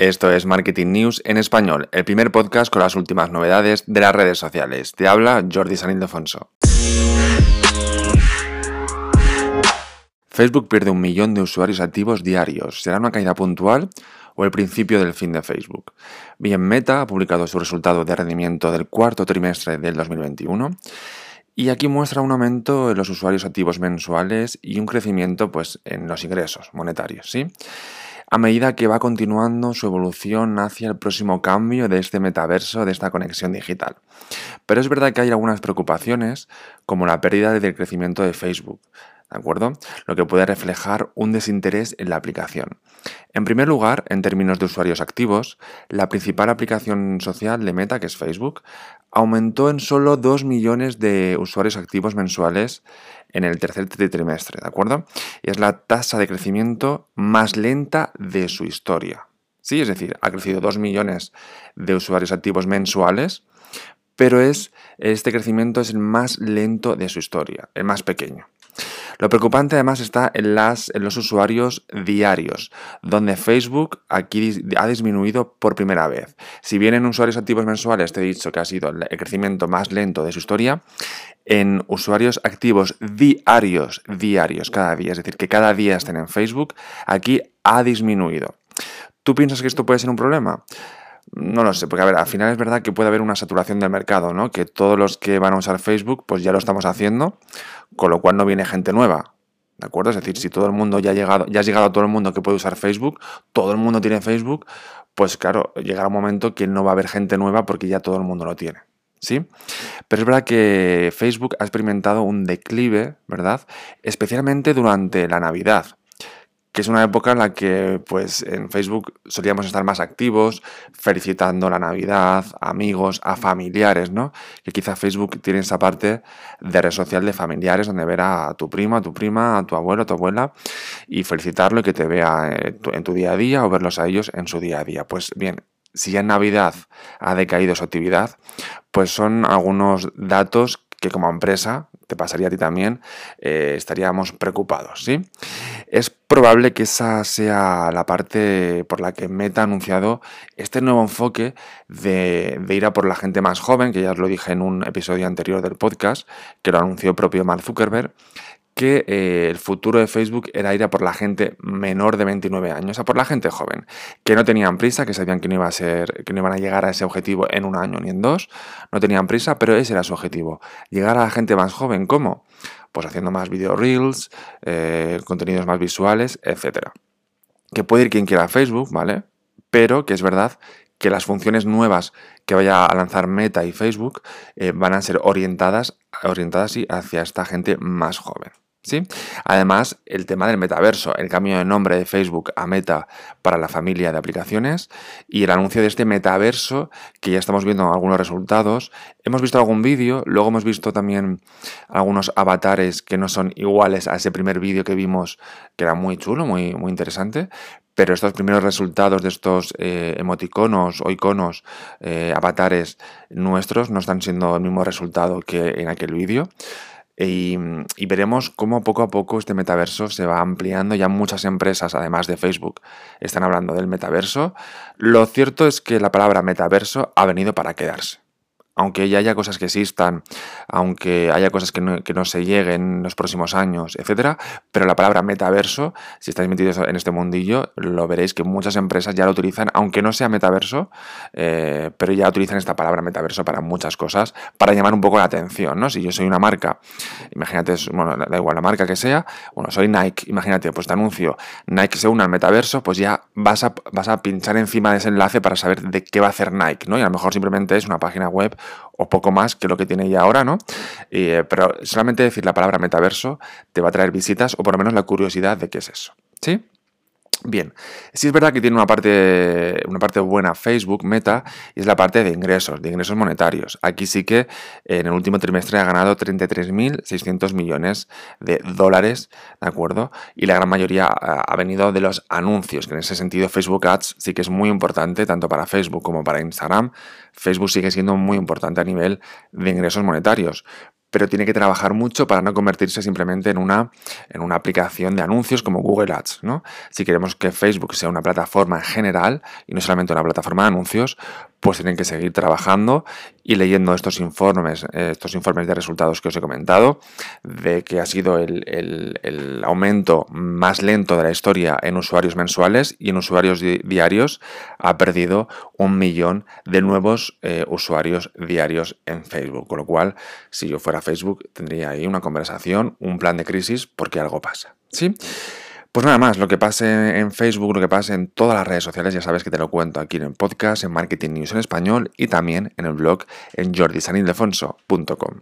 Esto es Marketing News en español, el primer podcast con las últimas novedades de las redes sociales. Te habla Jordi San Ildefonso. Facebook pierde un millón de usuarios activos diarios. ¿Será una caída puntual o el principio del fin de Facebook? Bien, Meta ha publicado su resultado de rendimiento del cuarto trimestre del 2021 y aquí muestra un aumento en los usuarios activos mensuales y un crecimiento pues, en los ingresos monetarios. ¿sí? A medida que va continuando su evolución hacia el próximo cambio de este metaverso, de esta conexión digital. Pero es verdad que hay algunas preocupaciones, como la pérdida del crecimiento de Facebook, ¿de acuerdo? Lo que puede reflejar un desinterés en la aplicación. En primer lugar, en términos de usuarios activos, la principal aplicación social de Meta, que es Facebook, aumentó en solo 2 millones de usuarios activos mensuales en el tercer trimestre, ¿de acuerdo? Y es la tasa de crecimiento más lenta de su historia. Sí, es decir, ha crecido 2 millones de usuarios activos mensuales, pero es, este crecimiento es el más lento de su historia, el más pequeño. Lo preocupante además está en, las, en los usuarios diarios, donde Facebook aquí ha disminuido por primera vez. Si bien en usuarios activos mensuales te he dicho que ha sido el crecimiento más lento de su historia, en usuarios activos diarios, diarios, cada día, es decir, que cada día estén en Facebook, aquí ha disminuido. ¿Tú piensas que esto puede ser un problema? No lo sé, porque a ver, al final es verdad que puede haber una saturación del mercado, ¿no? Que todos los que van a usar Facebook, pues ya lo estamos haciendo, con lo cual no viene gente nueva. ¿De acuerdo? Es decir, si todo el mundo ya ha llegado, ya has llegado a todo el mundo que puede usar Facebook, todo el mundo tiene Facebook, pues claro, llegará un momento que no va a haber gente nueva porque ya todo el mundo lo tiene. ¿Sí? Pero es verdad que Facebook ha experimentado un declive, ¿verdad? Especialmente durante la Navidad es una época en la que pues en Facebook solíamos estar más activos, felicitando la Navidad, a amigos, a familiares, ¿no? Que quizá Facebook tiene esa parte de red social de familiares donde ver a tu prima, a tu prima, a tu abuelo, a tu abuela y felicitarlo y que te vea en tu día a día o verlos a ellos en su día a día. Pues bien, si ya en Navidad ha decaído su actividad, pues son algunos datos que como empresa, te pasaría a ti también, eh, estaríamos preocupados, ¿sí? Es probable que esa sea la parte por la que Meta ha anunciado este nuevo enfoque de, ir a por la gente más joven, que ya os lo dije en un episodio anterior del podcast, que lo anunció propio Mark Zuckerberg, que eh, el futuro de Facebook era ir a por la gente menor de 29 años, a por la gente joven, que no tenían prisa, que sabían que no, iba a ser, que no iban a llegar a ese objetivo en un año ni en dos, no tenían prisa, pero ese era su objetivo, llegar a la gente más joven, ¿cómo? Pues haciendo más video reels, eh, contenidos más visuales, etc. Que puede ir quien quiera a Facebook, ¿vale? Pero que es verdad que las funciones nuevas que vaya a lanzar Meta y Facebook eh, van a ser orientadas, orientadas hacia esta gente más joven. ¿Sí? Además, el tema del metaverso, el cambio de nombre de Facebook a Meta para la familia de aplicaciones y el anuncio de este metaverso que ya estamos viendo algunos resultados. Hemos visto algún vídeo, luego hemos visto también algunos avatares que no son iguales a ese primer vídeo que vimos, que era muy chulo, muy, muy interesante, pero estos primeros resultados de estos eh, emoticonos o iconos, eh, avatares nuestros, no están siendo el mismo resultado que en aquel vídeo. Y, veremos cómo poco a poco este metaverso se va ampliando. Ya muchas empresas, además de Facebook, están hablando del metaverso. Lo cierto es que la palabra metaverso ha venido para quedarse aunque ya haya cosas que existan, aunque haya cosas que no, se lleguen en los próximos años, etcétera, pero la palabra metaverso, si estáis metidos en este mundillo, lo veréis que muchas empresas ya lo utilizan, aunque no sea metaverso, eh, pero ya utilizan esta palabra metaverso para muchas cosas, para llamar un poco la atención, ¿no? Si yo soy una marca, imagínate, bueno, da igual la marca que sea, bueno, soy Nike, imagínate, pues te anuncio, Nike se une al metaverso, pues ya vas a, vas a pinchar encima de ese enlace para saber de qué va a hacer Nike, ¿no? Y a lo mejor simplemente es una página web o poco más que lo que tiene ya ahora, ¿no? Eh, pero solamente decir la palabra metaverso te va a traer visitas o por lo menos la curiosidad de qué es eso, ¿sí? Bien, sí es verdad que tiene una parte, una parte buena Facebook, Meta, y es la parte de ingresos, de ingresos monetarios. Aquí sí que en el último trimestre ha ganado 33.600 millones de dólares, ¿de acuerdo? Y la gran mayoría ha venido de los anuncios, que en ese sentido Facebook Ads sí que es muy importante, tanto para Facebook como para Instagram. Facebook sigue siendo muy importante a nivel de ingresos monetarios pero tiene que trabajar mucho para no convertirse simplemente en una, en una aplicación de anuncios como Google Ads. ¿no? Si queremos que Facebook sea una plataforma en general y no solamente una plataforma de anuncios, pues tienen que seguir trabajando y leyendo estos informes, eh, estos informes de resultados que os he comentado, de que ha sido el, aumento más lento de la historia en usuarios mensuales y en usuarios diarios ha perdido un millón de nuevos eh, usuarios diarios en Facebook. Con lo cual, si yo Facebook, tendría ahí una conversación, un plan de crisis, porque algo pasa. ¿Sí? Pues nada más, lo que pase en Facebook, lo que pase en todas las redes sociales, ya sabes que te lo cuento aquí en el podcast, en Marketing News en español y también en el blog en jordisanildefonso.com.